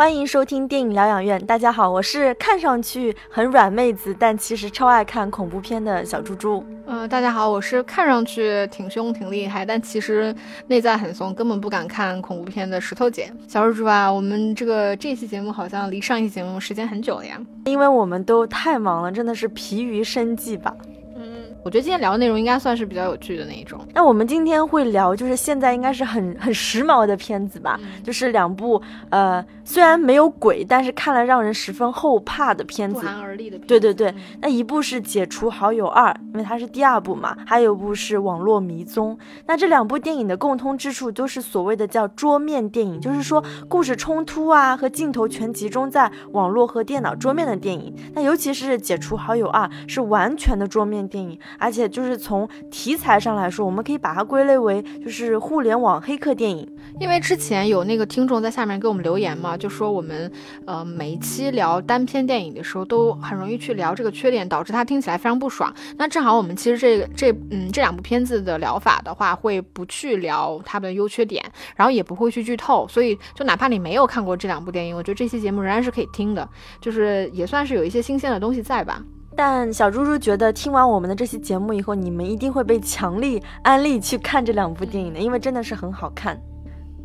欢迎收听电影疗养院。大家好，我是看上去很软妹子，但其实超爱看恐怖片的小猪猪。呃，大家好，我是看上去挺凶挺厉害，但其实内在很怂，根本不敢看恐怖片的石头姐。小猪猪啊，我们这个这期节目好像离上一期节目时间很久了呀，因为我们都太忙了，真的是疲于生计吧。我觉得今天聊的内容应该算是比较有趣的那一种。那我们今天会聊，就是现在应该是很很时髦的片子吧，就是两部呃，虽然没有鬼，但是看了让人十分后怕的片子。不寒而栗的。对对对，那一部是《解除好友二》，因为它是第二部嘛，还有一部是《网络迷踪》。那这两部电影的共通之处都是所谓的叫桌面电影，就是说故事冲突啊和镜头全集中在网络和电脑桌面的电影。那尤其是《解除好友二》是完全的桌面电影。而且就是从题材上来说，我们可以把它归类为就是互联网黑客电影。因为之前有那个听众在下面给我们留言嘛，就说我们呃每一期聊单片电影的时候，都很容易去聊这个缺点，导致他听起来非常不爽。那正好我们其实这个这嗯这两部片子的疗法的话，会不去聊它的优缺点，然后也不会去剧透，所以就哪怕你没有看过这两部电影，我觉得这期节目仍然是可以听的，就是也算是有一些新鲜的东西在吧。但小猪猪觉得听完我们的这期节目以后，你们一定会被强力安利去看这两部电影的，因为真的是很好看。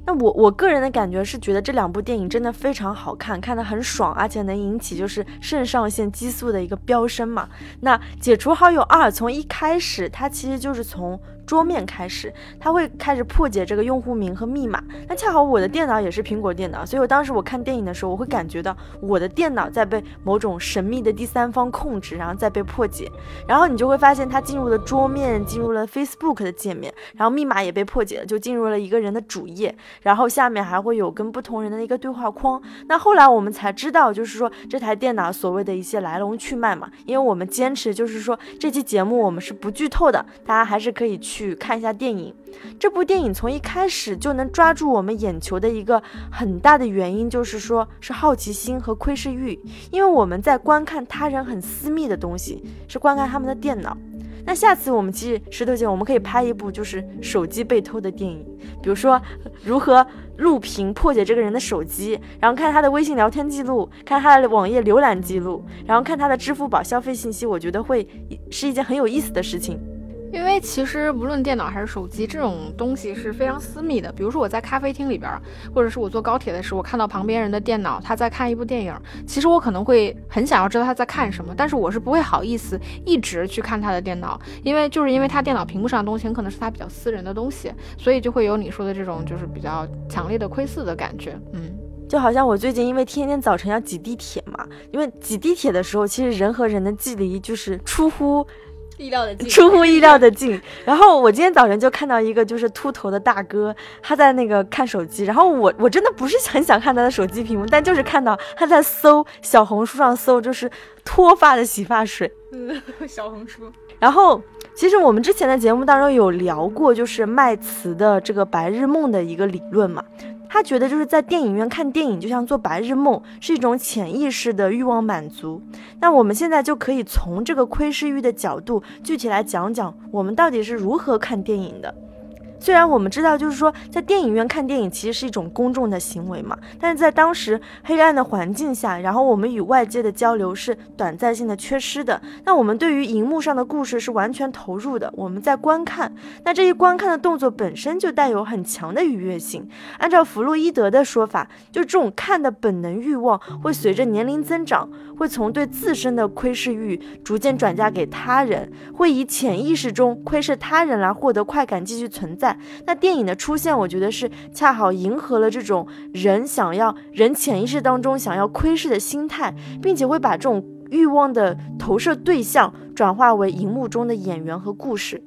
那我我个人的感觉是觉得这两部电影真的非常好看，看得很爽，而且能引起就是肾上腺激素的一个飙升嘛。那解除好友二从一开始，它其实就是从。桌面开始，它会开始破解这个用户名和密码。那恰好我的电脑也是苹果电脑，所以我当时我看电影的时候，我会感觉到我的电脑在被某种神秘的第三方控制，然后再被破解。然后你就会发现，它进入了桌面，进入了 Facebook 的界面，然后密码也被破解了，就进入了一个人的主页。然后下面还会有跟不同人的一个对话框。那后来我们才知道，就是说这台电脑所谓的一些来龙去脉嘛。因为我们坚持就是说这期节目我们是不剧透的，大家还是可以去。去看一下电影，这部电影从一开始就能抓住我们眼球的一个很大的原因，就是说是好奇心和窥视欲，因为我们在观看他人很私密的东西，是观看他们的电脑。那下次我们其实石头姐，我们可以拍一部就是手机被偷的电影，比如说如何录屏破解这个人的手机，然后看他的微信聊天记录，看他的网页浏览记录，然后看他的支付宝消费信息，我觉得会是一件很有意思的事情。因为其实无论电脑还是手机，这种东西是非常私密的。比如说我在咖啡厅里边，或者是我坐高铁的时候，我看到旁边人的电脑，他在看一部电影，其实我可能会很想要知道他在看什么，但是我是不会好意思一直去看他的电脑，因为就是因为他电脑屏幕上的东西很可能是他比较私人的东西，所以就会有你说的这种就是比较强烈的窥视的感觉。嗯，就好像我最近因为天天早晨要挤地铁嘛，因为挤地铁的时候，其实人和人的距离就是出乎。意料的近，出乎意料的近。然后我今天早晨就看到一个就是秃头的大哥，他在那个看手机。然后我我真的不是很想看他的手机屏幕，但就是看到他在搜小红书上搜，就是脱发的洗发水。嗯，小红书。然后其实我们之前的节目当中有聊过，就是麦茨的这个白日梦的一个理论嘛。他觉得就是在电影院看电影就像做白日梦，是一种潜意识的欲望满足。那我们现在就可以从这个窥视欲的角度，具体来讲讲我们到底是如何看电影的。虽然我们知道，就是说在电影院看电影其实是一种公众的行为嘛，但是在当时黑暗的环境下，然后我们与外界的交流是短暂性的缺失的。那我们对于荧幕上的故事是完全投入的，我们在观看，那这一观看的动作本身就带有很强的愉悦性。按照弗洛伊德的说法，就这种看的本能欲望会随着年龄增长，会从对自身的窥视欲逐渐转嫁给他人，会以潜意识中窥视他人来获得快感继续存在。那电影的出现，我觉得是恰好迎合了这种人想要人潜意识当中想要窥视的心态，并且会把这种欲望的投射对象转化为荧幕中的演员和故事。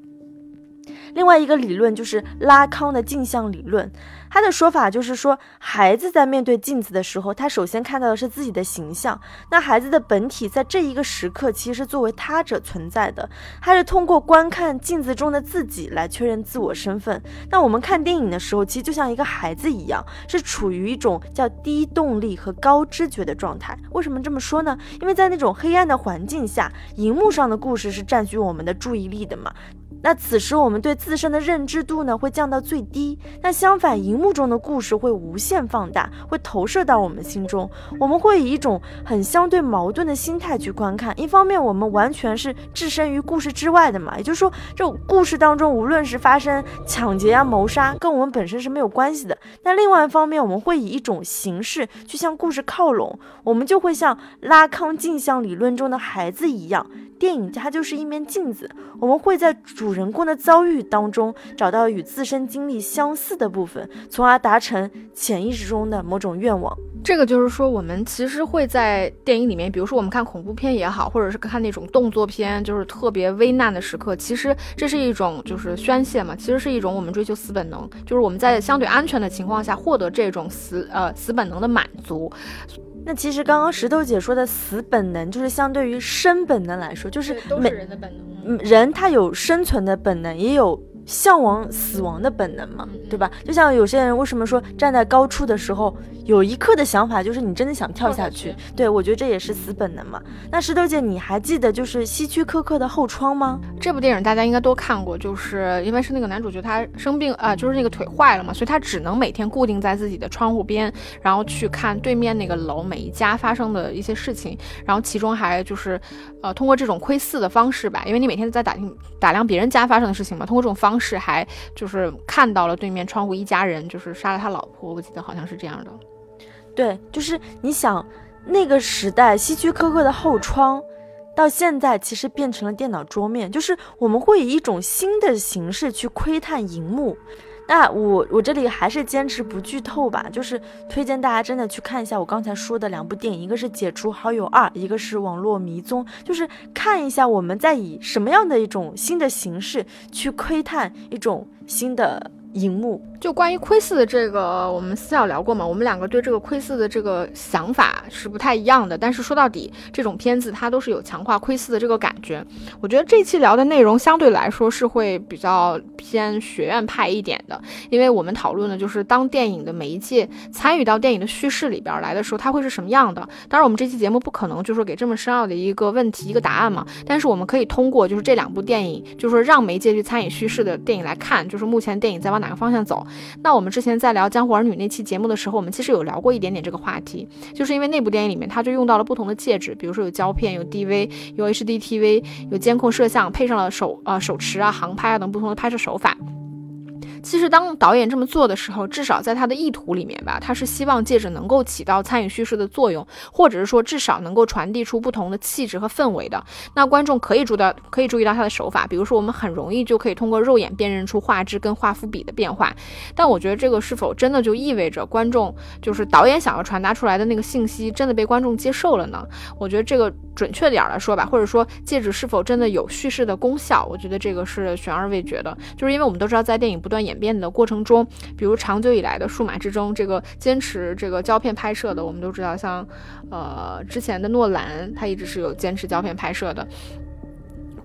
另外一个理论就是拉康的镜像理论。他的说法就是说，孩子在面对镜子的时候，他首先看到的是自己的形象。那孩子的本体在这一个时刻其实是作为他者存在的，他是通过观看镜子中的自己来确认自我身份。那我们看电影的时候，其实就像一个孩子一样，是处于一种叫低动力和高知觉的状态。为什么这么说呢？因为在那种黑暗的环境下，荧幕上的故事是占据我们的注意力的嘛。那此时我们对自自身的认知度呢会降到最低。那相反，荧幕中的故事会无限放大，会投射到我们心中。我们会以一种很相对矛盾的心态去观看。一方面，我们完全是置身于故事之外的嘛，也就是说，这故事当中，无论是发生抢劫啊、谋杀，跟我们本身是没有关系的。但另外一方面，我们会以一种形式去向故事靠拢，我们就会像拉康镜像理论中的孩子一样。电影它就是一面镜子，我们会在主人公的遭遇当中找到与自身经历相似的部分，从而达成潜意识中的某种愿望。这个就是说，我们其实会在电影里面，比如说我们看恐怖片也好，或者是看那种动作片，就是特别危难的时刻，其实这是一种就是宣泄嘛，其实是一种我们追求死本能，就是我们在相对安全的情况下获得这种死呃死本能的满足。那其实刚刚石头姐说的死本能，就是相对于生本能来说，就是都是人的本能。人他有生存的本能，也有。向往死亡的本能嘛，对吧？就像有些人为什么说站在高处的时候，有一刻的想法就是你真的想跳下去。对我觉得这也是死本能嘛。那石头姐，你还记得就是希区柯克的后窗吗？这部电影大家应该都看过，就是因为是那个男主角他生病啊，就是那个腿坏了嘛，所以他只能每天固定在自己的窗户边，然后去看对面那个楼每一家发生的一些事情，然后其中还就是呃通过这种窥视的方式吧，因为你每天在打听打量别人家发生的事情嘛，通过这种方。式还就是看到了对面窗户一家人，就是杀了他老婆，我记得好像是这样的。对，就是你想那个时代希区柯克的后窗，到现在其实变成了电脑桌面，就是我们会以一种新的形式去窥探荧幕。那我我这里还是坚持不剧透吧，就是推荐大家真的去看一下我刚才说的两部电影，一个是《解除好友二》，一个是《网络迷踪》，就是看一下我们在以什么样的一种新的形式去窥探一种新的。荧幕就关于窥视的这个，我们私下聊过嘛？我们两个对这个窥视的这个想法是不太一样的。但是说到底，这种片子它都是有强化窥视的这个感觉。我觉得这期聊的内容相对来说是会比较偏学院派一点的，因为我们讨论的就是当电影的媒介参与到电影的叙事里边来的时候，它会是什么样的。当然，我们这期节目不可能就说给这么深奥的一个问题一个答案嘛。但是我们可以通过就是这两部电影，就是说让媒介去参与叙事的电影来看，就是目前电影在往哪。个方向走？那我们之前在聊《江湖儿女》那期节目的时候，我们其实有聊过一点点这个话题，就是因为那部电影里面，它就用到了不同的介质，比如说有胶片、有 DV、有 HDTV、有监控摄像，配上了手啊手持啊、航拍啊等不同的拍摄手法。其实，当导演这么做的时候，至少在他的意图里面吧，他是希望借着能够起到参与叙事的作用，或者是说至少能够传递出不同的气质和氛围的。那观众可以注到，可以注意到他的手法，比如说我们很容易就可以通过肉眼辨认出画质跟画幅比的变化。但我觉得这个是否真的就意味着观众就是导演想要传达出来的那个信息真的被观众接受了呢？我觉得这个准确点来说吧，或者说戒指是否真的有叙事的功效，我觉得这个是悬而未决的。就是因为我们都知道，在电影不断演变的过程中，比如长久以来的数码之争，这个坚持这个胶片拍摄的，我们都知道，像呃之前的诺兰，他一直是有坚持胶片拍摄的。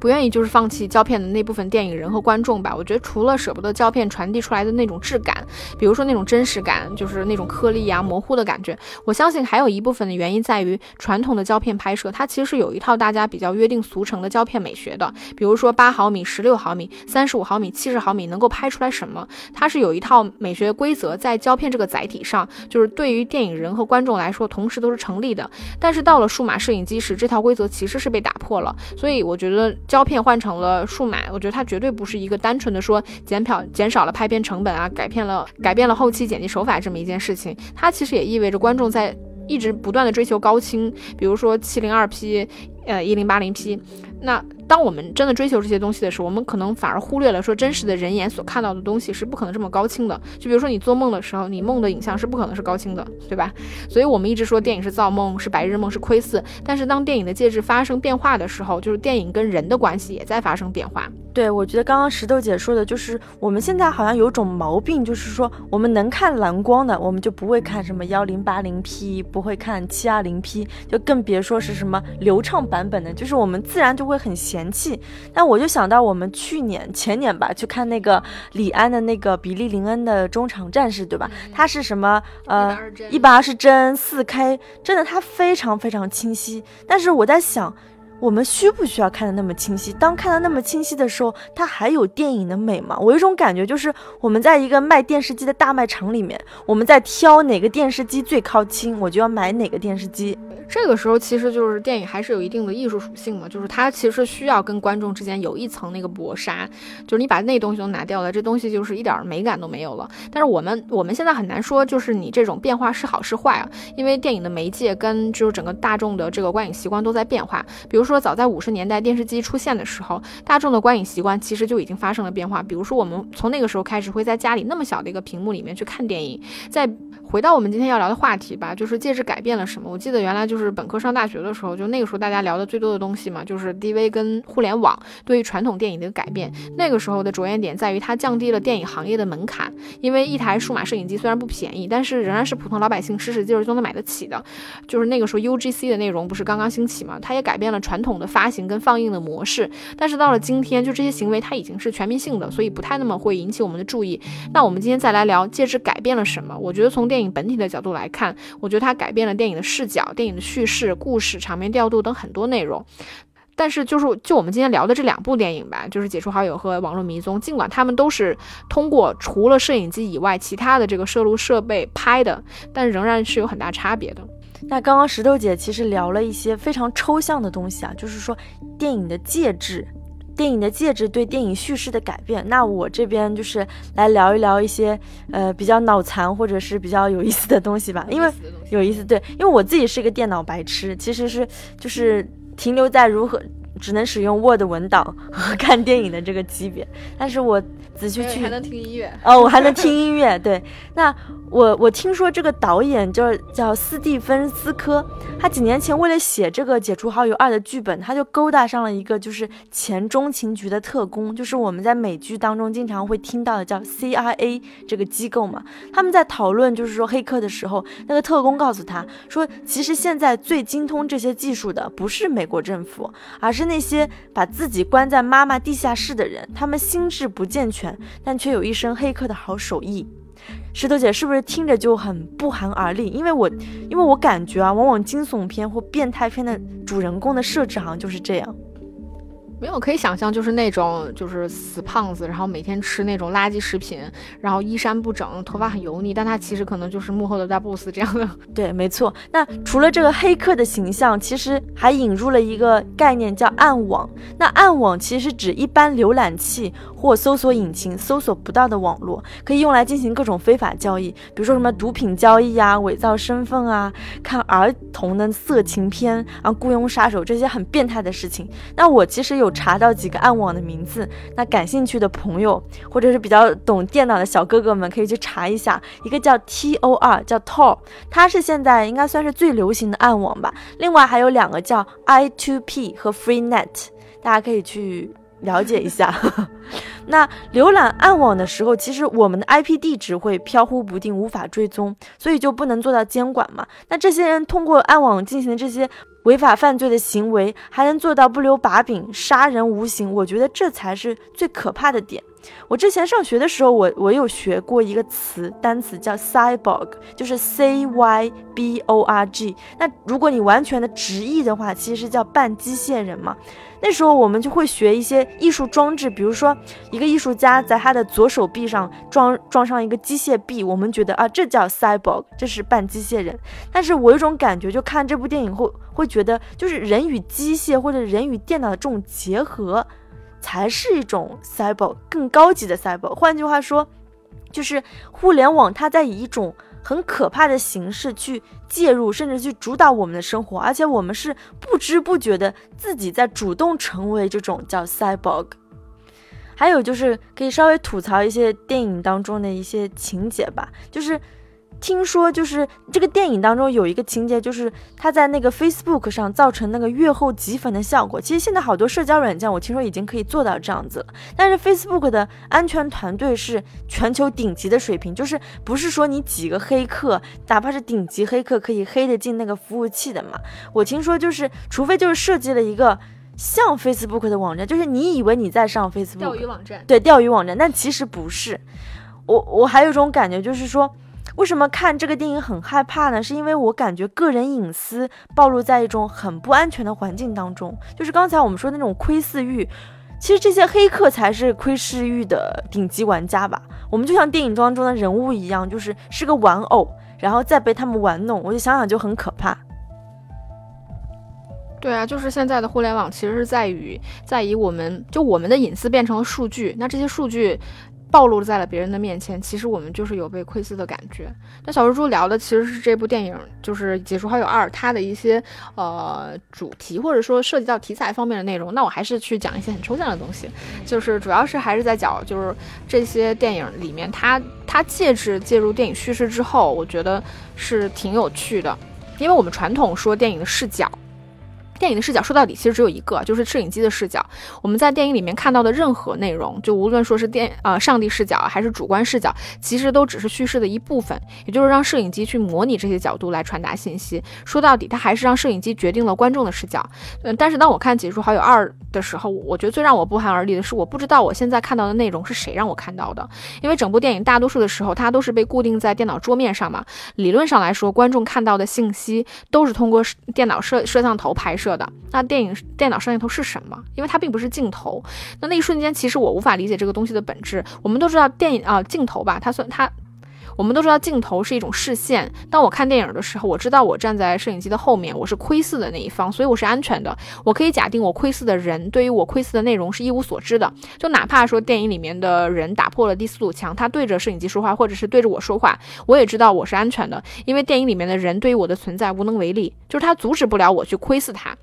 不愿意就是放弃胶片的那部分电影人和观众吧。我觉得除了舍不得胶片传递出来的那种质感，比如说那种真实感，就是那种颗粒啊、模糊的感觉，我相信还有一部分的原因在于传统的胶片拍摄，它其实是有一套大家比较约定俗成的胶片美学的。比如说八毫米、十六毫米、三十五毫米、七十毫米能够拍出来什么，它是有一套美学规则在胶片这个载体上，就是对于电影人和观众来说同时都是成立的。但是到了数码摄影机时，这套规则其实是被打破了。所以我觉得。胶片换成了数码，我觉得它绝对不是一个单纯的说减漂减少了拍片成本啊，改变了改变了后期剪辑手法这么一件事情。它其实也意味着观众在一直不断的追求高清，比如说七零二 P，呃一零八零 P。那当我们真的追求这些东西的时候，我们可能反而忽略了说真实的人眼所看到的东西是不可能这么高清的。就比如说你做梦的时候，你梦的影像是不可能是高清的，对吧？所以我们一直说电影是造梦，是白日梦，是窥视。但是当电影的介质发生变化的时候，就是电影跟人的关系也在发生变化。对，我觉得刚刚石头姐说的就是我们现在好像有种毛病，就是说我们能看蓝光的，我们就不会看什么幺零八零 P，不会看七二零 P，就更别说是什么流畅版本的，就是我们自然就会很闲嫌弃。但我就想到我们去年前年吧，去看那个李安的那个比利林恩的中场战士，对吧？他是什么？呃，一百二十帧四 K，真的它非常非常清晰。但是我在想。我们需不需要看得那么清晰？当看得那么清晰的时候，它还有电影的美吗？我有一种感觉，就是我们在一个卖电视机的大卖场里面，我们在挑哪个电视机最靠清，我就要买哪个电视机。这个时候其实就是电影还是有一定的艺术属性嘛，就是它其实需要跟观众之间有一层那个薄纱，就是你把那东西都拿掉了，这东西就是一点美感都没有了。但是我们我们现在很难说，就是你这种变化是好是坏啊，因为电影的媒介跟就是整个大众的这个观影习惯都在变化。比如说说早在五十年代电视机出现的时候，大众的观影习惯其实就已经发生了变化。比如说我们从那个时候开始会在家里那么小的一个屏幕里面去看电影。在回到我们今天要聊的话题吧，就是介质改变了什么？我记得原来就是。本科上大学的时候，就那个时候大家聊的最多的东西嘛，就是 DV 跟互联网对于传统电影的改变。那个时候的着眼点在于它降低了电影行业的门槛，因为一台数码摄影机虽然不便宜，但是仍然是普通老百姓使使劲儿都能买得起的。就是那个时候 UGC 的内容不是刚刚兴起嘛，它也改变了传统的发行跟放映的模式。但是到了今天，就这些行为它已经是全民性的，所以不太那么会引起我们的注意。那我们今天再来聊介质改变了什么？我觉得从电影本体的角度来看，我觉得它改变了电影的视角、电影的。叙事、故事、场面调度等很多内容，但是就是就我们今天聊的这两部电影吧，就是《解除好友》和《网络迷踪》，尽管他们都是通过除了摄影机以外其他的这个摄录设备拍的，但仍然是有很大差别的。那刚刚石头姐其实聊了一些非常抽象的东西啊，就是说电影的介质。电影的介质对电影叙事的改变，那我这边就是来聊一聊一些呃比较脑残或者是比较有意思的东西吧，因为有意思，对，因为我自己是一个电脑白痴，其实是就是停留在如何只能使用 Word 文档和看电影的这个级别，但是我仔细去还能听音乐哦，我还能听音乐，对，那。我我听说这个导演就是叫斯蒂芬斯科，他几年前为了写这个《解除好友二》的剧本，他就勾搭上了一个就是前中情局的特工，就是我们在美剧当中经常会听到的叫 CIA 这个机构嘛。他们在讨论就是说黑客的时候，那个特工告诉他说，其实现在最精通这些技术的不是美国政府，而是那些把自己关在妈妈地下室的人，他们心智不健全，但却有一身黑客的好手艺。石头姐是不是听着就很不寒而栗？因为我，因为我感觉啊，往往惊悚片或变态片的主人公的设置好像就是这样。没有可以想象，就是那种就是死胖子，然后每天吃那种垃圾食品，然后衣衫不整，头发很油腻，但他其实可能就是幕后的大 boss 这样的。对，没错。那除了这个黑客的形象，其实还引入了一个概念叫暗网。那暗网其实指一般浏览器或搜索引擎搜索不到的网络，可以用来进行各种非法交易，比如说什么毒品交易啊、伪造身份啊、看儿童的色情片啊、雇佣杀手这些很变态的事情。那我其实有。查到几个暗网的名字，那感兴趣的朋友或者是比较懂电脑的小哥哥们可以去查一下。一个叫 Tor，叫 Tor，它是现在应该算是最流行的暗网吧。另外还有两个叫 I2P 和 FreeNet，大家可以去了解一下。那浏览暗网的时候，其实我们的 IP 地址会飘忽不定，无法追踪，所以就不能做到监管嘛。那这些人通过暗网进行的这些。违法犯罪的行为还能做到不留把柄、杀人无形，我觉得这才是最可怕的点。我之前上学的时候，我我有学过一个词，单词叫 cyborg，就是 c y b o r g。那如果你完全的直译的话，其实叫半机械人嘛。那时候我们就会学一些艺术装置，比如说一个艺术家在他的左手臂上装装上一个机械臂，我们觉得啊，这叫 cyborg，这是半机械人。但是我有种感觉，就看这部电影后会觉得，就是人与机械或者人与电脑的这种结合，才是一种 cyborg 更高级的 cyborg。换句话说，就是互联网它在以一种。很可怕的形式去介入，甚至去主导我们的生活，而且我们是不知不觉的自己在主动成为这种叫 cyborg。还有就是可以稍微吐槽一些电影当中的一些情节吧，就是。听说就是这个电影当中有一个情节，就是他在那个 Facebook 上造成那个月后积粉的效果。其实现在好多社交软件，我听说已经可以做到这样子了。但是 Facebook 的安全团队是全球顶级的水平，就是不是说你几个黑客，哪怕是顶级黑客可以黑得进那个服务器的嘛？我听说就是，除非就是设计了一个像 Facebook 的网站，就是你以为你在上 Facebook 钓鱼网站，对钓鱼网站，但其实不是。我我还有一种感觉，就是说。为什么看这个电影很害怕呢？是因为我感觉个人隐私暴露在一种很不安全的环境当中，就是刚才我们说的那种窥视欲。其实这些黑客才是窥视欲的顶级玩家吧？我们就像电影当中的人物一样，就是是个玩偶，然后再被他们玩弄，我就想想就很可怕。对啊，就是现在的互联网其实是在于在以我们就我们的隐私变成了数据，那这些数据。暴露在了别人的面前，其实我们就是有被窥视的感觉。那小蜘蛛聊的其实是这部电影，就是《解除好友二》它的一些呃主题，或者说涉及到题材方面的内容。那我还是去讲一些很抽象的东西，就是主要是还是在讲，就是这些电影里面，它它介质介入电影叙事之后，我觉得是挺有趣的，因为我们传统说电影的视角。电影的视角说到底其实只有一个，就是摄影机的视角。我们在电影里面看到的任何内容，就无论说是电呃上帝视角还是主观视角，其实都只是叙事的一部分，也就是让摄影机去模拟这些角度来传达信息。说到底，它还是让摄影机决定了观众的视角。嗯，但是当我看《解除好友二》的时候，我觉得最让我不寒而栗的是，我不知道我现在看到的内容是谁让我看到的，因为整部电影大多数的时候它都是被固定在电脑桌面上嘛。理论上来说，观众看到的信息都是通过电脑摄摄像头拍摄。那电影电脑摄像头是什么？因为它并不是镜头。那那一瞬间，其实我无法理解这个东西的本质。我们都知道电影啊镜头吧，它算它。我们都知道镜头是一种视线。当我看电影的时候，我知道我站在摄影机的后面，我是窥视的那一方，所以我是安全的。我可以假定我窥视的人对于我窥视的内容是一无所知的。就哪怕说电影里面的人打破了第四堵墙，他对着摄影机说话，或者是对着我说话，我也知道我是安全的，因为电影里面的人对于我的存在无能为力，就是他阻止不了我去窥视他。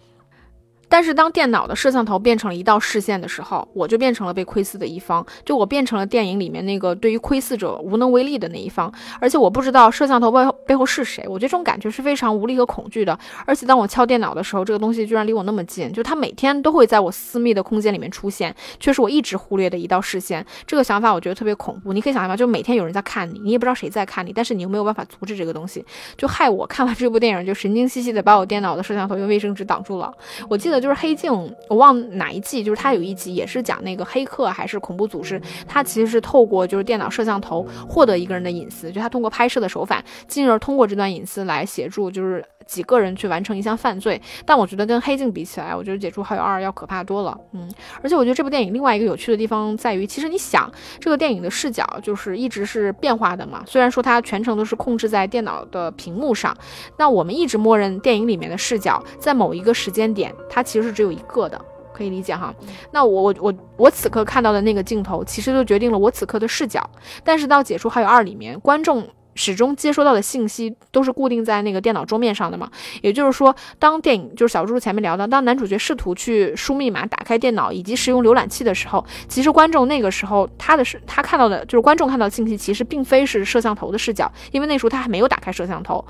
但是当电脑的摄像头变成了一道视线的时候，我就变成了被窥视的一方，就我变成了电影里面那个对于窥视者无能为力的那一方，而且我不知道摄像头背后背后是谁，我觉得这种感觉是非常无力和恐惧的。而且当我敲电脑的时候，这个东西居然离我那么近，就它每天都会在我私密的空间里面出现，却是我一直忽略的一道视线。这个想法我觉得特别恐怖。你可以想象吗？就每天有人在看你，你也不知道谁在看你，但是你又没有办法阻止这个东西，就害我看完这部电影就神经兮兮的把我电脑的摄像头用卫生纸挡住了。我记得。就是黑镜，我忘哪一季，就是它有一集也是讲那个黑客还是恐怖组织，它其实是透过就是电脑摄像头获得一个人的隐私，就他通过拍摄的手法，进而通过这段隐私来协助就是。几个人去完成一项犯罪，但我觉得跟黑镜比起来，我觉得《解除好友二》要可怕多了。嗯，而且我觉得这部电影另外一个有趣的地方在于，其实你想，这个电影的视角就是一直是变化的嘛。虽然说它全程都是控制在电脑的屏幕上，那我们一直默认电影里面的视角在某一个时间点，它其实是只有一个的，可以理解哈。那我我我我此刻看到的那个镜头，其实就决定了我此刻的视角。但是到《解除好友二》里面，观众。始终接收到的信息都是固定在那个电脑桌面上的嘛？也就是说，当电影就是小猪前面聊的，当男主角试图去输密码、打开电脑以及使用浏览器的时候，其实观众那个时候他的是他看到的就是观众看到的信息，其实并非是摄像头的视角，因为那时候他还没有打开摄像头。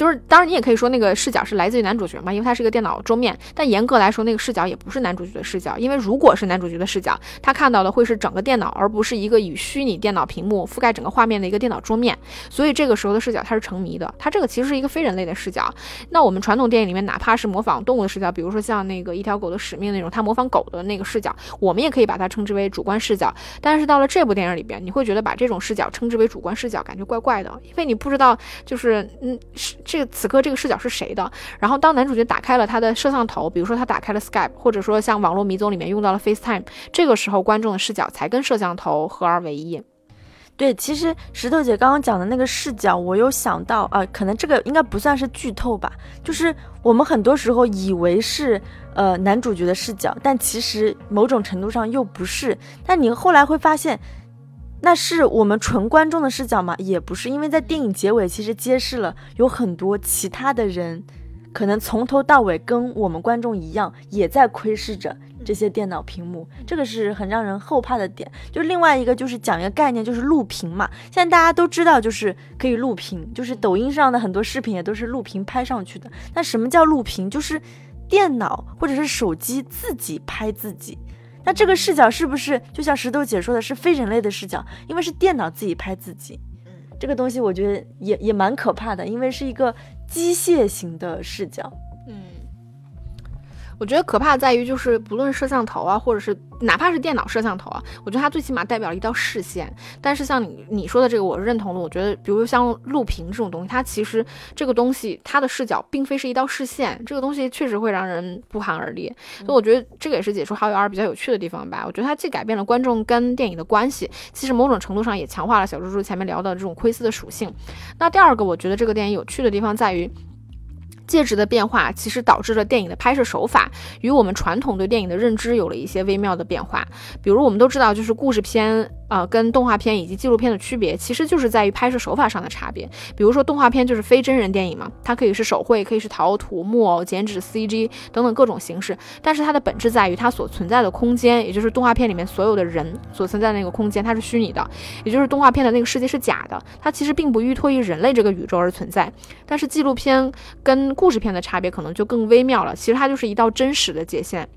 就是，当然你也可以说那个视角是来自于男主角嘛，因为他是一个电脑桌面。但严格来说，那个视角也不是男主角的视角，因为如果是男主角的视角，他看到的会是整个电脑，而不是一个以虚拟电脑屏幕覆盖整个画面的一个电脑桌面。所以这个时候的视角它是成谜的，它这个其实是一个非人类的视角。那我们传统电影里面，哪怕是模仿动物的视角，比如说像那个一条狗的使命那种，它模仿狗的那个视角，我们也可以把它称之为主观视角。但是到了这部电影里边，你会觉得把这种视角称之为主观视角，感觉怪怪的，因为你不知道，就是嗯，是这个此刻这个视。角是谁的？然后当男主角打开了他的摄像头，比如说他打开了 Skype，或者说像网络迷踪里面用到了 FaceTime，这个时候观众的视角才跟摄像头合二为一。对，其实石头姐刚刚讲的那个视角，我有想到啊，可能这个应该不算是剧透吧，就是我们很多时候以为是呃男主角的视角，但其实某种程度上又不是。但你后来会发现。那是我们纯观众的视角吗？也不是，因为在电影结尾其实揭示了有很多其他的人，可能从头到尾跟我们观众一样，也在窥视着这些电脑屏幕。这个是很让人后怕的点。就另外一个就是讲一个概念，就是录屏嘛。现在大家都知道，就是可以录屏，就是抖音上的很多视频也都是录屏拍上去的。那什么叫录屏？就是电脑或者是手机自己拍自己。那这个视角是不是就像石头姐说的，是非人类的视角？因为是电脑自己拍自己，这个东西我觉得也也蛮可怕的，因为是一个机械型的视角。嗯，我觉得可怕在于，就是不论摄像头啊，或者是哪怕是电脑摄像头啊，我觉得它最起码代表了一道视线。但是像你你说的这个，我是认同的。我觉得，比如像录屏这种东西，它其实这个东西它的视角并非是一道视线，这个东西确实会让人不寒而栗。所以我觉得这个也是解除好友二比较有趣的地方吧。我觉得它既改变了观众跟电影的关系，其实某种程度上也强化了小猪猪前面聊的这种窥私的属性。那第二个，我觉得这个电影有趣的地方在于。介质的变化其实导致了电影的拍摄手法与我们传统对电影的认知有了一些微妙的变化。比如我们都知道，就是故事片啊跟动画片以及纪录片的区别，其实就是在于拍摄手法上的差别。比如说动画片就是非真人电影嘛，它可以是手绘，可以是陶土、木偶、剪纸、CG 等等各种形式，但是它的本质在于它所存在的空间，也就是动画片里面所有的人所存在的那个空间，它是虚拟的，也就是动画片的那个世界是假的，它其实并不依托于人类这个宇宙而存在。但是纪录片跟故事片的差别可能就更微妙了，其实它就是一道真实的界限。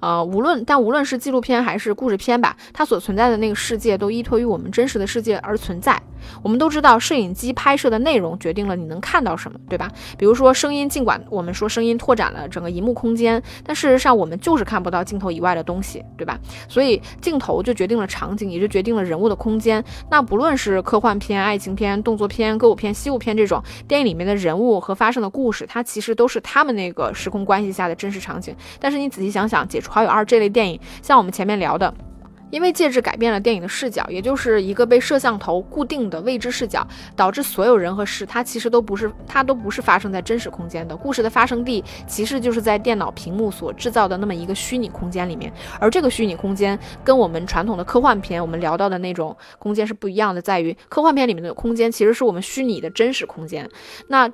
呃，无论但无论是纪录片还是故事片吧，它所存在的那个世界都依托于我们真实的世界而存在。我们都知道，摄影机拍摄的内容决定了你能看到什么，对吧？比如说声音，尽管我们说声音拓展了整个荧幕空间，但事实上我们就是看不到镜头以外的东西，对吧？所以镜头就决定了场景，也就决定了人物的空间。那不论是科幻片、爱情片、动作片、歌舞片、西部片这种电影里面的人物和发生的故事，它其实都是他们那个时空关系下的真实场景。但是你仔细想想，《解除好友二》这类电影，像我们前面聊的。因为介质改变了电影的视角，也就是一个被摄像头固定的未知视角，导致所有人和事，它其实都不是，它都不是发生在真实空间的。故事的发生地其实就是在电脑屏幕所制造的那么一个虚拟空间里面。而这个虚拟空间跟我们传统的科幻片我们聊到的那种空间是不一样的，在于科幻片里面的空间其实是我们虚拟的真实空间。那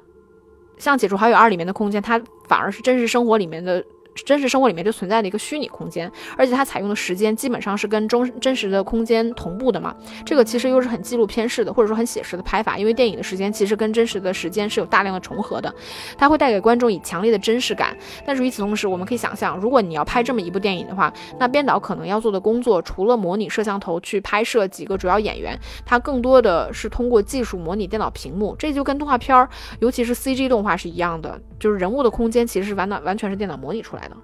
像《解除好友二》里面的空间，它反而是真实生活里面的。真实生活里面就存在的一个虚拟空间，而且它采用的时间基本上是跟中真实的空间同步的嘛。这个其实又是很纪录片式的，或者说很写实的拍法，因为电影的时间其实跟真实的时间是有大量的重合的，它会带给观众以强烈的真实感。但是与此同时，我们可以想象，如果你要拍这么一部电影的话，那编导可能要做的工作，除了模拟摄像头去拍摄几个主要演员，它更多的是通过技术模拟电脑屏幕。这就跟动画片儿，尤其是 CG 动画是一样的，就是人物的空间其实是完完完全是电脑模拟出来的。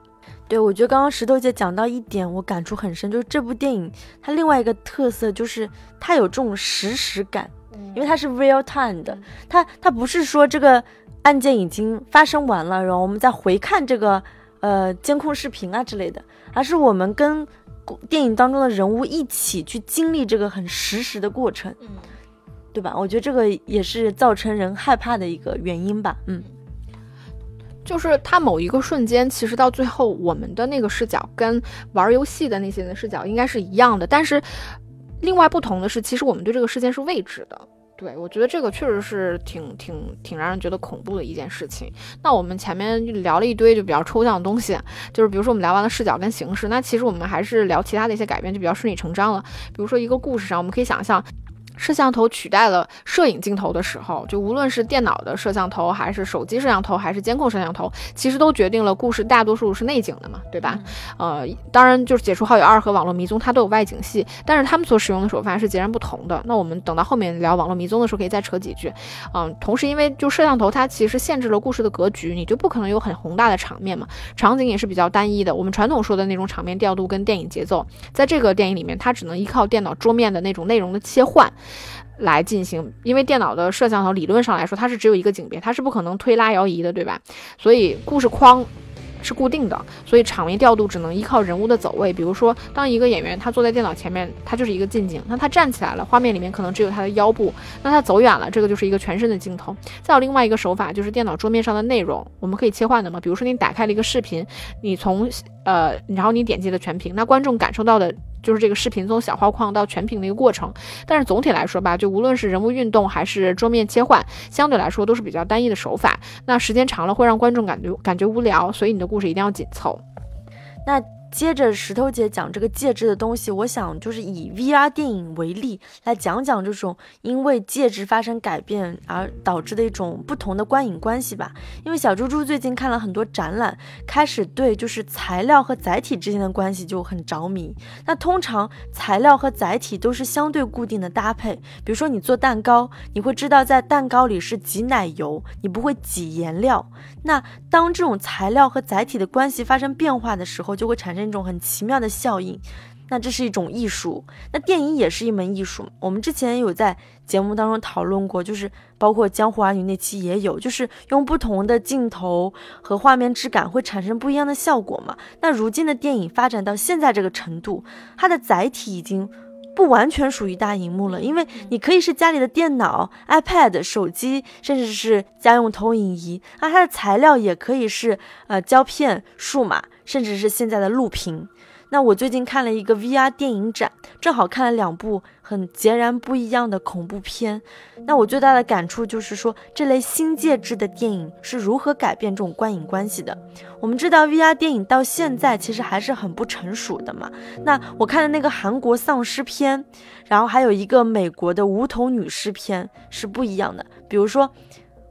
对，我觉得刚刚石头姐讲到一点，我感触很深，就是这部电影它另外一个特色就是它有这种实时感，因为它是 real time 的，它它不是说这个案件已经发生完了，然后我们再回看这个呃监控视频啊之类的，而是我们跟电影当中的人物一起去经历这个很实时的过程，对吧？我觉得这个也是造成人害怕的一个原因吧，嗯。就是它某一个瞬间，其实到最后，我们的那个视角跟玩游戏的那些人的视角应该是一样的。但是，另外不同的是，其实我们对这个事件是未知的。对我觉得这个确实是挺挺挺让人觉得恐怖的一件事情。那我们前面聊了一堆就比较抽象的东西，就是比如说我们聊完了视角跟形式，那其实我们还是聊其他的一些改变，就比较顺理成章了。比如说一个故事上，我们可以想象。摄像头取代了摄影镜头的时候，就无论是电脑的摄像头，还是手机摄像头，还是监控摄像头，其实都决定了故事大多数是内景的嘛，对吧？呃，当然就是解除好友二和网络迷踪，它都有外景戏，但是他们所使用的手法是截然不同的。那我们等到后面聊网络迷踪的时候，可以再扯几句。嗯，同时因为就摄像头它其实限制了故事的格局，你就不可能有很宏大的场面嘛，场景也是比较单一的。我们传统说的那种场面调度跟电影节奏，在这个电影里面，它只能依靠电脑桌面的那种内容的切换。来进行，因为电脑的摄像头理论上来说，它是只有一个景别，它是不可能推拉摇移的，对吧？所以故事框是固定的，所以场面调度只能依靠人物的走位。比如说，当一个演员他坐在电脑前面，他就是一个近景，那他站起来了，画面里面可能只有他的腰部，那他走远了，这个就是一个全身的镜头。再有另外一个手法，就是电脑桌面上的内容，我们可以切换的嘛？比如说你打开了一个视频，你从呃，然后你点击了全屏，那观众感受到的。就是这个视频从小画框到全屏的一个过程，但是总体来说吧，就无论是人物运动还是桌面切换，相对来说都是比较单一的手法。那时间长了会让观众感觉感觉无聊，所以你的故事一定要紧凑。那接着石头姐讲这个介质的东西，我想就是以 VR 电影为例来讲讲这种因为介质发生改变而导致的一种不同的观影关系吧。因为小猪猪最近看了很多展览，开始对就是材料和载体之间的关系就很着迷。那通常材料和载体都是相对固定的搭配，比如说你做蛋糕，你会知道在蛋糕里是挤奶油，你不会挤颜料。那当这种材料和载体的关系发生变化的时候，就会产生一种很奇妙的效应。那这是一种艺术，那电影也是一门艺术。我们之前有在节目当中讨论过，就是包括《江湖儿女》那期也有，就是用不同的镜头和画面质感会产生不一样的效果嘛。那如今的电影发展到现在这个程度，它的载体已经。不完全属于大荧幕了，因为你可以是家里的电脑、iPad、手机，甚至是家用投影仪。那它的材料也可以是呃胶片、数码，甚至是现在的录屏。那我最近看了一个 VR 电影展，正好看了两部很截然不一样的恐怖片。那我最大的感触就是说，这类新介质的电影是如何改变这种观影关系的。我们知道 VR 电影到现在其实还是很不成熟的嘛。那我看的那个韩国丧尸片，然后还有一个美国的无头女尸片是不一样的。比如说。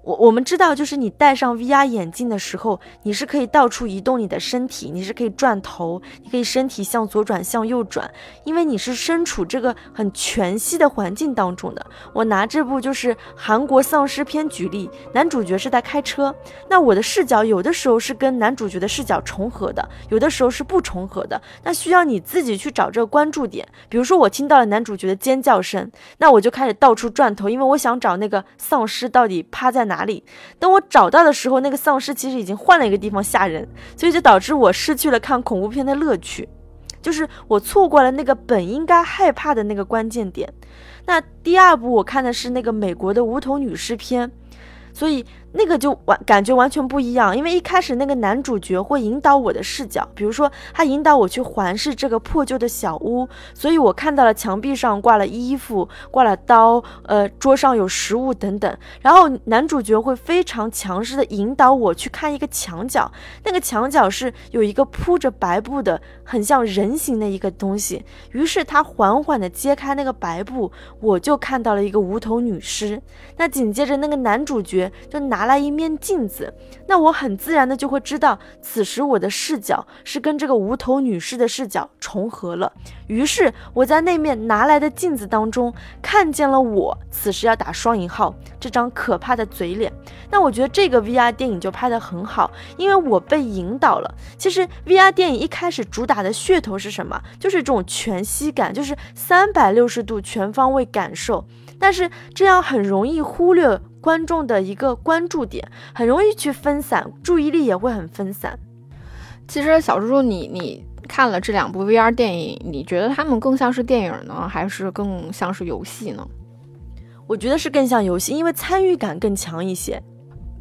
我我们知道，就是你戴上 VR 眼镜的时候，你是可以到处移动你的身体，你是可以转头，你可以身体向左转向右转，因为你是身处这个很全息的环境当中的。我拿这部就是韩国丧尸片举例，男主角是在开车，那我的视角有的时候是跟男主角的视角重合的，有的时候是不重合的，那需要你自己去找这个关注点。比如说我听到了男主角的尖叫声，那我就开始到处转头，因为我想找那个丧尸到底趴在。哪里？等我找到的时候，那个丧尸其实已经换了一个地方吓人，所以就导致我失去了看恐怖片的乐趣，就是我错过了那个本应该害怕的那个关键点。那第二部我看的是那个美国的无头女尸片，所以。那个就完感觉完全不一样，因为一开始那个男主角会引导我的视角，比如说他引导我去环视这个破旧的小屋，所以我看到了墙壁上挂了衣服、挂了刀，呃，桌上有食物等等。然后男主角会非常强势的引导我去看一个墙角，那个墙角是有一个铺着白布的，很像人形的一个东西。于是他缓缓的揭开那个白布，我就看到了一个无头女尸。那紧接着那个男主角就拿。拿来一面镜子，那我很自然的就会知道，此时我的视角是跟这个无头女士的视角重合了。于是我在那面拿来的镜子当中看见了我此时要打双引号这张可怕的嘴脸。那我觉得这个 VR 电影就拍得很好，因为我被引导了。其实 VR 电影一开始主打的噱头是什么？就是这种全息感，就是三百六十度全方位感受。但是这样很容易忽略。观众的一个关注点很容易去分散，注意力也会很分散。其实小猪猪，你你看了这两部 VR 电影，你觉得他们更像是电影呢，还是更像是游戏呢？我觉得是更像游戏，因为参与感更强一些。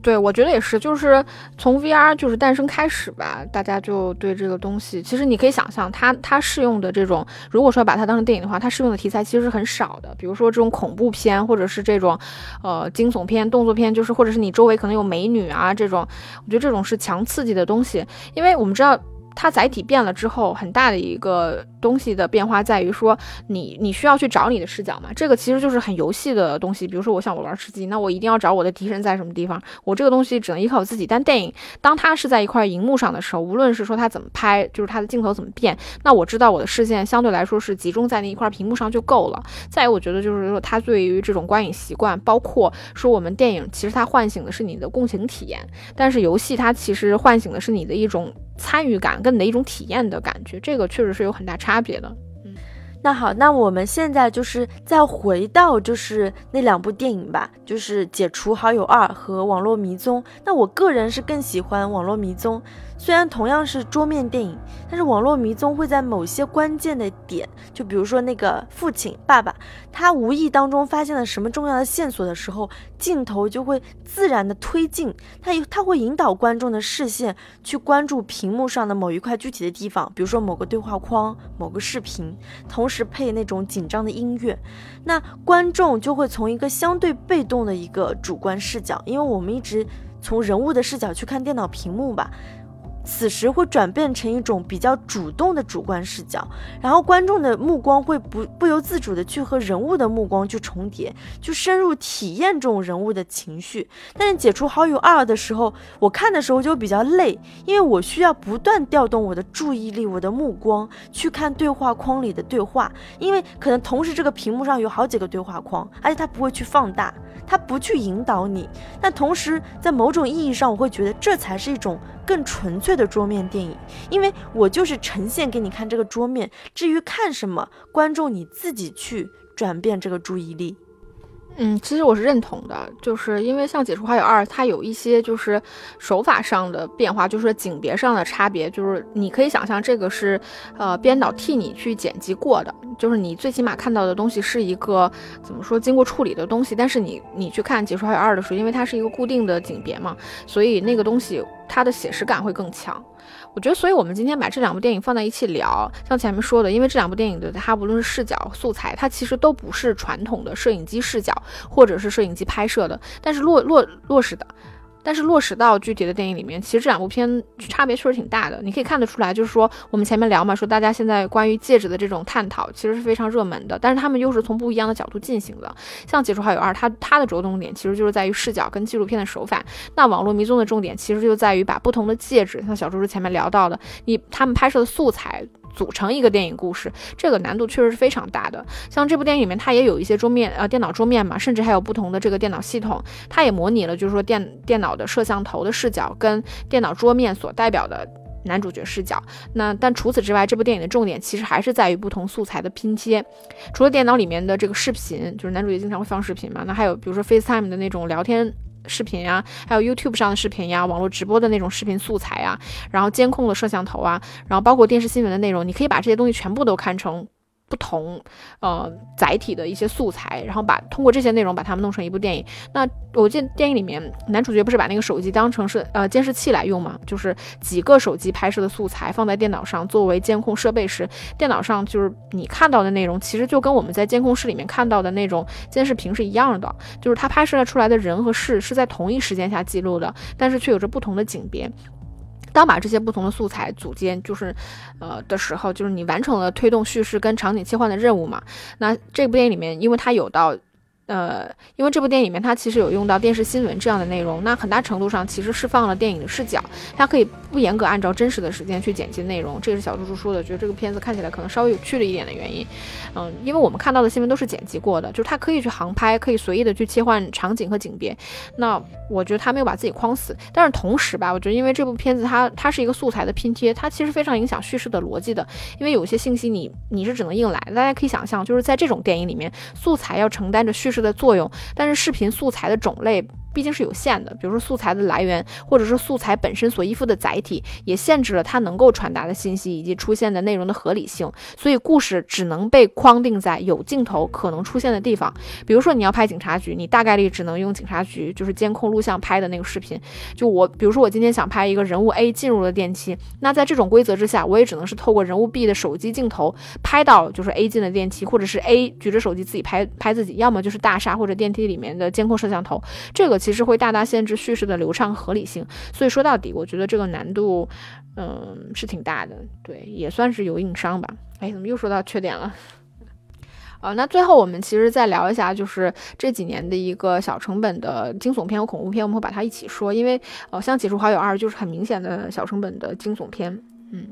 对，我觉得也是，就是从 VR 就是诞生开始吧，大家就对这个东西，其实你可以想象，它它适用的这种，如果说把它当成电影的话，它适用的题材其实是很少的，比如说这种恐怖片，或者是这种，呃，惊悚片、动作片，就是或者是你周围可能有美女啊这种，我觉得这种是强刺激的东西，因为我们知道。它载体变了之后，很大的一个东西的变化在于说，你你需要去找你的视角嘛？这个其实就是很游戏的东西。比如说，我想我玩吃鸡，那我一定要找我的敌人在什么地方。我这个东西只能依靠我自己。但电影，当它是在一块荧幕上的时候，无论是说它怎么拍，就是它的镜头怎么变，那我知道我的视线相对来说是集中在那一块屏幕上就够了。再有，我觉得就是说，它对于这种观影习惯，包括说我们电影，其实它唤醒的是你的共情体验，但是游戏它其实唤醒的是你的一种。参与感跟你的一种体验的感觉，这个确实是有很大差差别了。嗯，那好，那我们现在就是再回到就是那两部电影吧，就是《解除好友二》和《网络迷踪》。那我个人是更喜欢《网络迷踪》。虽然同样是桌面电影，但是网络迷踪会在某些关键的点，就比如说那个父亲爸爸，他无意当中发现了什么重要的线索的时候，镜头就会自然的推进，他他会引导观众的视线去关注屏幕上的某一块具体的地方，比如说某个对话框、某个视频，同时配那种紧张的音乐，那观众就会从一个相对被动的一个主观视角，因为我们一直从人物的视角去看电脑屏幕吧。此时会转变成一种比较主动的主观视角，然后观众的目光会不不由自主的去和人物的目光去重叠，就深入体验这种人物的情绪。但是解除好友二的时候，我看的时候就比较累，因为我需要不断调动我的注意力、我的目光去看对话框里的对话，因为可能同时这个屏幕上有好几个对话框，而且它不会去放大，它不去引导你。但同时在某种意义上，我会觉得这才是一种。更纯粹的桌面电影，因为我就是呈现给你看这个桌面，至于看什么，观众你自己去转变这个注意力。嗯，其实我是认同的，就是因为像《解除好友二》，它有一些就是手法上的变化，就是景别上的差别，就是你可以想象这个是呃编导替你去剪辑过的，就是你最起码看到的东西是一个怎么说经过处理的东西，但是你你去看《解除好友二》的时候，因为它是一个固定的景别嘛，所以那个东西它的写实感会更强。我觉得，所以我们今天把这两部电影放在一起聊，像前面说的，因为这两部电影的它无论是视角、素材，它其实都不是传统的摄影机视角或者是摄影机拍摄的，但是落落落实的。但是落实到具体的电影里面，其实这两部片差别确实挺大的。你可以看得出来，就是说我们前面聊嘛，说大家现在关于戒指的这种探讨，其实是非常热门的。但是他们又是从不一样的角度进行的。像《解除好友二》，它它的着重点其实就是在于视角跟纪录片的手法。那《网络迷踪》的重点其实就在于把不同的戒指，像小猪猪前面聊到的，你他们拍摄的素材。组成一个电影故事，这个难度确实是非常大的。像这部电影里面，它也有一些桌面，呃，电脑桌面嘛，甚至还有不同的这个电脑系统，它也模拟了，就是说电电脑的摄像头的视角跟电脑桌面所代表的男主角视角。那但除此之外，这部电影的重点其实还是在于不同素材的拼贴。除了电脑里面的这个视频，就是男主角经常会放视频嘛，那还有比如说 FaceTime 的那种聊天。视频呀，还有 YouTube 上的视频呀，网络直播的那种视频素材呀，然后监控的摄像头啊，然后包括电视新闻的内容，你可以把这些东西全部都看成。不同呃载体的一些素材，然后把通过这些内容把它们弄成一部电影。那我记得电影里面男主角不是把那个手机当成是呃监视器来用吗？就是几个手机拍摄的素材放在电脑上作为监控设备时，电脑上就是你看到的内容，其实就跟我们在监控室里面看到的那种监视屏是一样的，就是它拍摄出来的人和事是在同一时间下记录的，但是却有着不同的景别。当把这些不同的素材组间，就是，呃的时候，就是你完成了推动叙事跟场景切换的任务嘛？那这部电影里面，因为它有到。呃，因为这部电影里面它其实有用到电视新闻这样的内容，那很大程度上其实释放了电影的视角，它可以不严格按照真实的时间去剪辑内容，这也是小猪猪说的，觉得这个片子看起来可能稍微有趣了一点的原因。嗯，因为我们看到的新闻都是剪辑过的，就是它可以去航拍，可以随意的去切换场景和景别。那我觉得他没有把自己框死，但是同时吧，我觉得因为这部片子它它是一个素材的拼贴，它其实非常影响叙事的逻辑的，因为有些信息你你是只能硬来，大家可以想象，就是在这种电影里面，素材要承担着叙事的作用，但是视频素材的种类。毕竟是有限的，比如说素材的来源，或者是素材本身所依附的载体，也限制了它能够传达的信息以及出现的内容的合理性。所以故事只能被框定在有镜头可能出现的地方。比如说你要拍警察局，你大概率只能用警察局就是监控录像拍的那个视频。就我，比如说我今天想拍一个人物 A 进入了电梯，那在这种规则之下，我也只能是透过人物 B 的手机镜头拍到就是 A 进了电梯，或者是 A 举着手机自己拍拍自己，要么就是大厦或者电梯里面的监控摄像头。这个。其实会大大限制叙事的流畅合理性，所以说到底，我觉得这个难度，嗯，是挺大的，对，也算是有硬伤吧。哎，怎么又说到缺点了？呃，那最后我们其实再聊一下，就是这几年的一个小成本的惊悚片和恐怖片，我们会把它一起说，因为呃，像《解除好友二》就是很明显的小成本的惊悚片，嗯。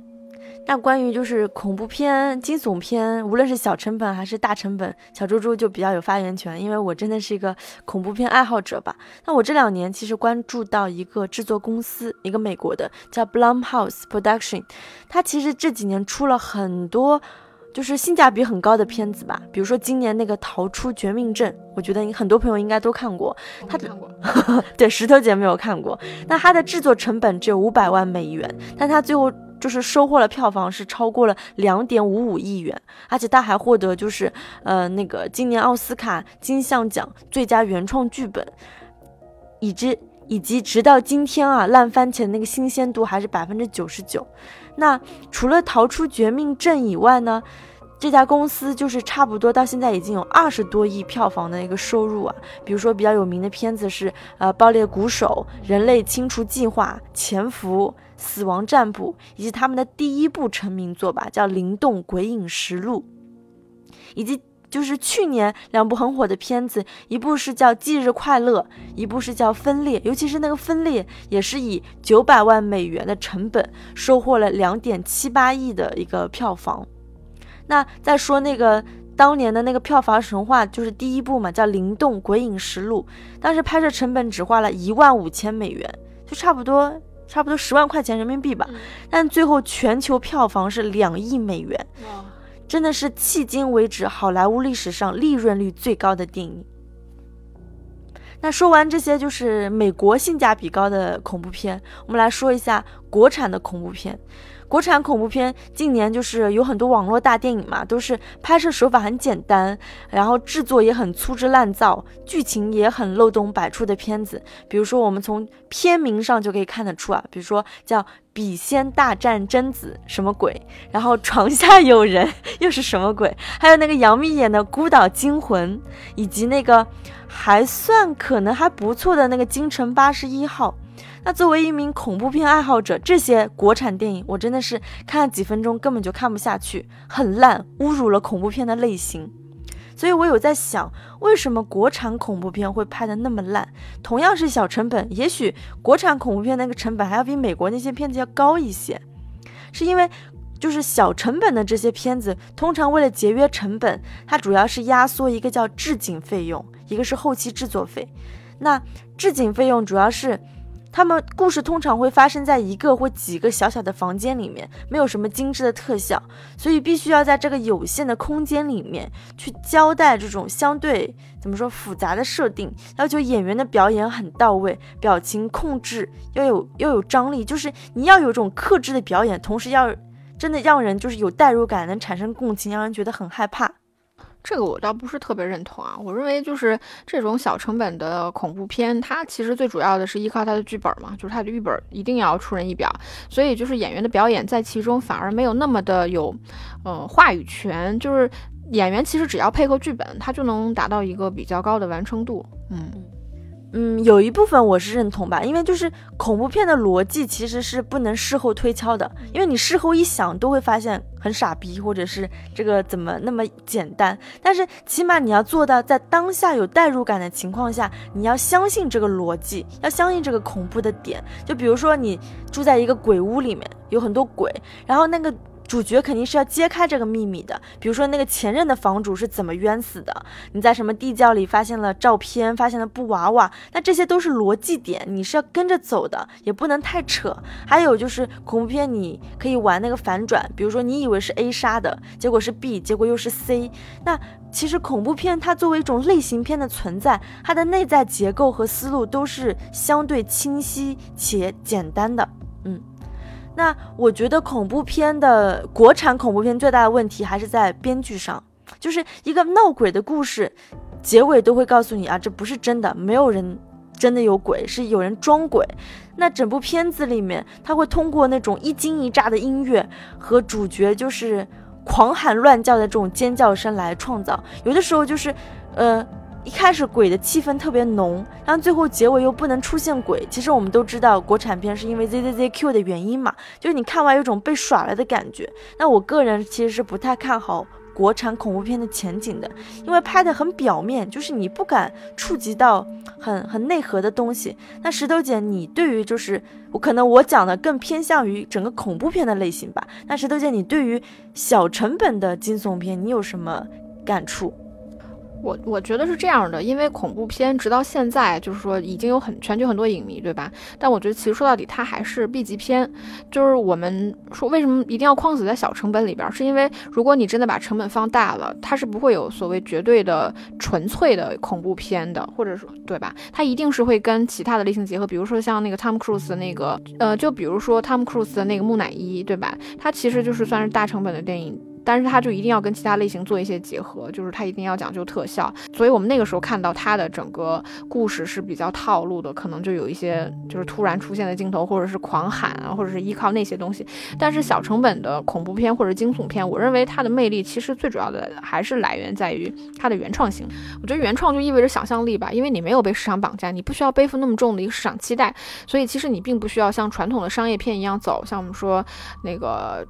那关于就是恐怖片、惊悚片，无论是小成本还是大成本，小猪猪就比较有发言权，因为我真的是一个恐怖片爱好者吧。那我这两年其实关注到一个制作公司，一个美国的叫 Blumhouse Production，它其实这几年出了很多就是性价比很高的片子吧。比如说今年那个《逃出绝命镇》，我觉得你很多朋友应该都看过。他看过，对，石头姐没有看过。那它的制作成本只有五百万美元，但它最后。就是收获了票房是超过了两点五五亿元，而且他还获得就是呃那个今年奥斯卡金像奖最佳原创剧本，以及以及直到今天啊烂番茄那个新鲜度还是百分之九十九。那除了逃出绝命镇以外呢，这家公司就是差不多到现在已经有二十多亿票房的一个收入啊。比如说比较有名的片子是呃《爆裂鼓手》《人类清除计划》《潜伏》《死亡占卜》，以及他们的第一部成名作吧，叫《灵动鬼影实录》，以及就是去年两部很火的片子，一部是叫《忌日快乐》，一部是叫《分裂》，尤其是那个《分裂》也是以九百万美元的成本收获了两点七八亿的一个票房。那再说那个当年的那个票房神话，就是第一部嘛，叫《灵动鬼影实录》，当时拍摄成本只花了一万五千美元，就差不多差不多十万块钱人民币吧。但最后全球票房是两亿美元，真的是迄今为止好莱坞历史上利润率最高的电影。那说完这些就是美国性价比高的恐怖片，我们来说一下国产的恐怖片。国产恐怖片近年就是有很多网络大电影嘛，都是拍摄手法很简单，然后制作也很粗制滥造，剧情也很漏洞百出的片子。比如说，我们从片名上就可以看得出啊，比如说叫《笔仙大战贞子》什么鬼，然后《床下有人》又是什么鬼，还有那个杨幂演的《孤岛惊魂》，以及那个还算可能还不错的那个《京城八十一号》。那作为一名恐怖片爱好者，这些国产电影我真的是看了几分钟根本就看不下去，很烂，侮辱了恐怖片的类型。所以我有在想，为什么国产恐怖片会拍的那么烂？同样是小成本，也许国产恐怖片那个成本还要比美国那些片子要高一些，是因为就是小成本的这些片子，通常为了节约成本，它主要是压缩一个叫置景费用，一个是后期制作费。那置景费用主要是。他们故事通常会发生在一个或几个小小的房间里面，没有什么精致的特效，所以必须要在这个有限的空间里面去交代这种相对怎么说复杂的设定，要求演员的表演很到位，表情控制要有要有张力，就是你要有这种克制的表演，同时要真的让人就是有代入感，能产生共情，让人觉得很害怕。这个我倒不是特别认同啊，我认为就是这种小成本的恐怖片，它其实最主要的是依靠它的剧本嘛，就是它的剧本一定要出人意表，所以就是演员的表演在其中反而没有那么的有，呃，话语权，就是演员其实只要配合剧本，他就能达到一个比较高的完成度，嗯。嗯，有一部分我是认同吧，因为就是恐怖片的逻辑其实是不能事后推敲的，因为你事后一想都会发现很傻逼，或者是这个怎么那么简单。但是起码你要做到在当下有代入感的情况下，你要相信这个逻辑，要相信这个恐怖的点。就比如说你住在一个鬼屋里面，有很多鬼，然后那个。主角肯定是要揭开这个秘密的，比如说那个前任的房主是怎么冤死的，你在什么地窖里发现了照片，发现了布娃娃，那这些都是逻辑点，你是要跟着走的，也不能太扯。还有就是恐怖片，你可以玩那个反转，比如说你以为是 A 杀的，结果是 B，结果又是 C。那其实恐怖片它作为一种类型片的存在，它的内在结构和思路都是相对清晰且简单的，嗯。那我觉得恐怖片的国产恐怖片最大的问题还是在编剧上，就是一个闹鬼的故事，结尾都会告诉你啊，这不是真的，没有人真的有鬼，是有人装鬼。那整部片子里面，他会通过那种一惊一乍的音乐和主角就是狂喊乱叫的这种尖叫声来创造，有的时候就是，呃。一开始鬼的气氛特别浓，但最后结尾又不能出现鬼。其实我们都知道，国产片是因为 Z Z Z Q 的原因嘛，就是你看完有种被耍了的感觉。那我个人其实是不太看好国产恐怖片的前景的，因为拍的很表面，就是你不敢触及到很很内核的东西。那石头姐，你对于就是我可能我讲的更偏向于整个恐怖片的类型吧。那石头姐，你对于小成本的惊悚片，你有什么感触？我我觉得是这样的，因为恐怖片直到现在就是说已经有很全球很多影迷，对吧？但我觉得其实说到底它还是 B 级片，就是我们说为什么一定要框死在小成本里边，是因为如果你真的把成本放大了，它是不会有所谓绝对的纯粹的恐怖片的，或者说对吧？它一定是会跟其他的类型结合，比如说像那个 Tom Cruise 的那个，呃，就比如说 Tom Cruise 的那个木乃伊，对吧？它其实就是算是大成本的电影。但是它就一定要跟其他类型做一些结合，就是它一定要讲究特效。所以我们那个时候看到它的整个故事是比较套路的，可能就有一些就是突然出现的镜头，或者是狂喊啊，或者是依靠那些东西。但是小成本的恐怖片或者惊悚片，我认为它的魅力其实最主要的还是来源在于它的原创性。我觉得原创就意味着想象力吧，因为你没有被市场绑架，你不需要背负那么重的一个市场期待，所以其实你并不需要像传统的商业片一样走，像我们说那个。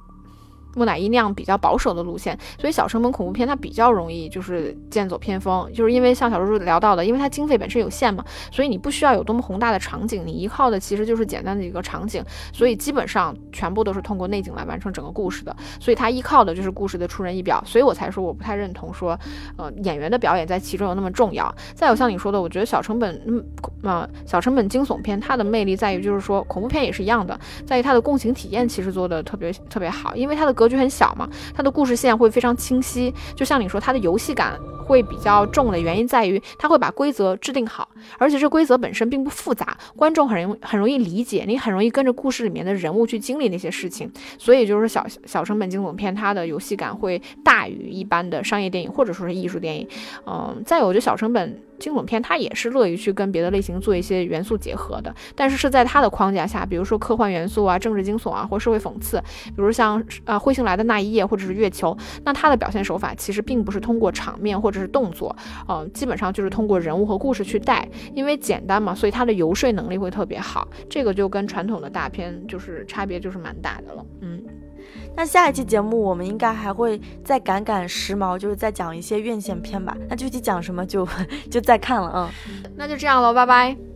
木乃伊那样比较保守的路线，所以小成本恐怖片它比较容易就是剑走偏锋，就是因为像小叔叔聊到的，因为它经费本身有限嘛，所以你不需要有多么宏大的场景，你依靠的其实就是简单的一个场景，所以基本上全部都是通过内景来完成整个故事的，所以它依靠的就是故事的出人意表，所以我才说我不太认同说，呃，演员的表演在其中有那么重要。再有像你说的，我觉得小成本，嗯，呃，小成本惊悚片它的魅力在于就是说恐怖片也是一样的，在于它的共情体验其实做的特别特别好，因为它的格局很小嘛，它的故事线会非常清晰。就像你说，它的游戏感会比较重的原因在于，它会把规则制定好，而且这规则本身并不复杂，观众很容很容易理解，你很容易跟着故事里面的人物去经历那些事情。所以就是小小成本惊悚片，它的游戏感会大于一般的商业电影或者说是艺术电影。嗯，再有，我觉得小成本。惊悚片它也是乐于去跟别的类型做一些元素结合的，但是是在它的框架下，比如说科幻元素啊、政治惊悚啊，或社会讽刺，比如像呃彗星来的那一夜或者是月球，那它的表现手法其实并不是通过场面或者是动作，嗯，基本上就是通过人物和故事去带，因为简单嘛，所以它的游说能力会特别好，这个就跟传统的大片就是差别就是蛮大的了，嗯。那下一期节目我们应该还会再赶赶时髦，就是再讲一些院线片吧。那具体讲什么就 就再看了，嗯，那就这样了，拜拜。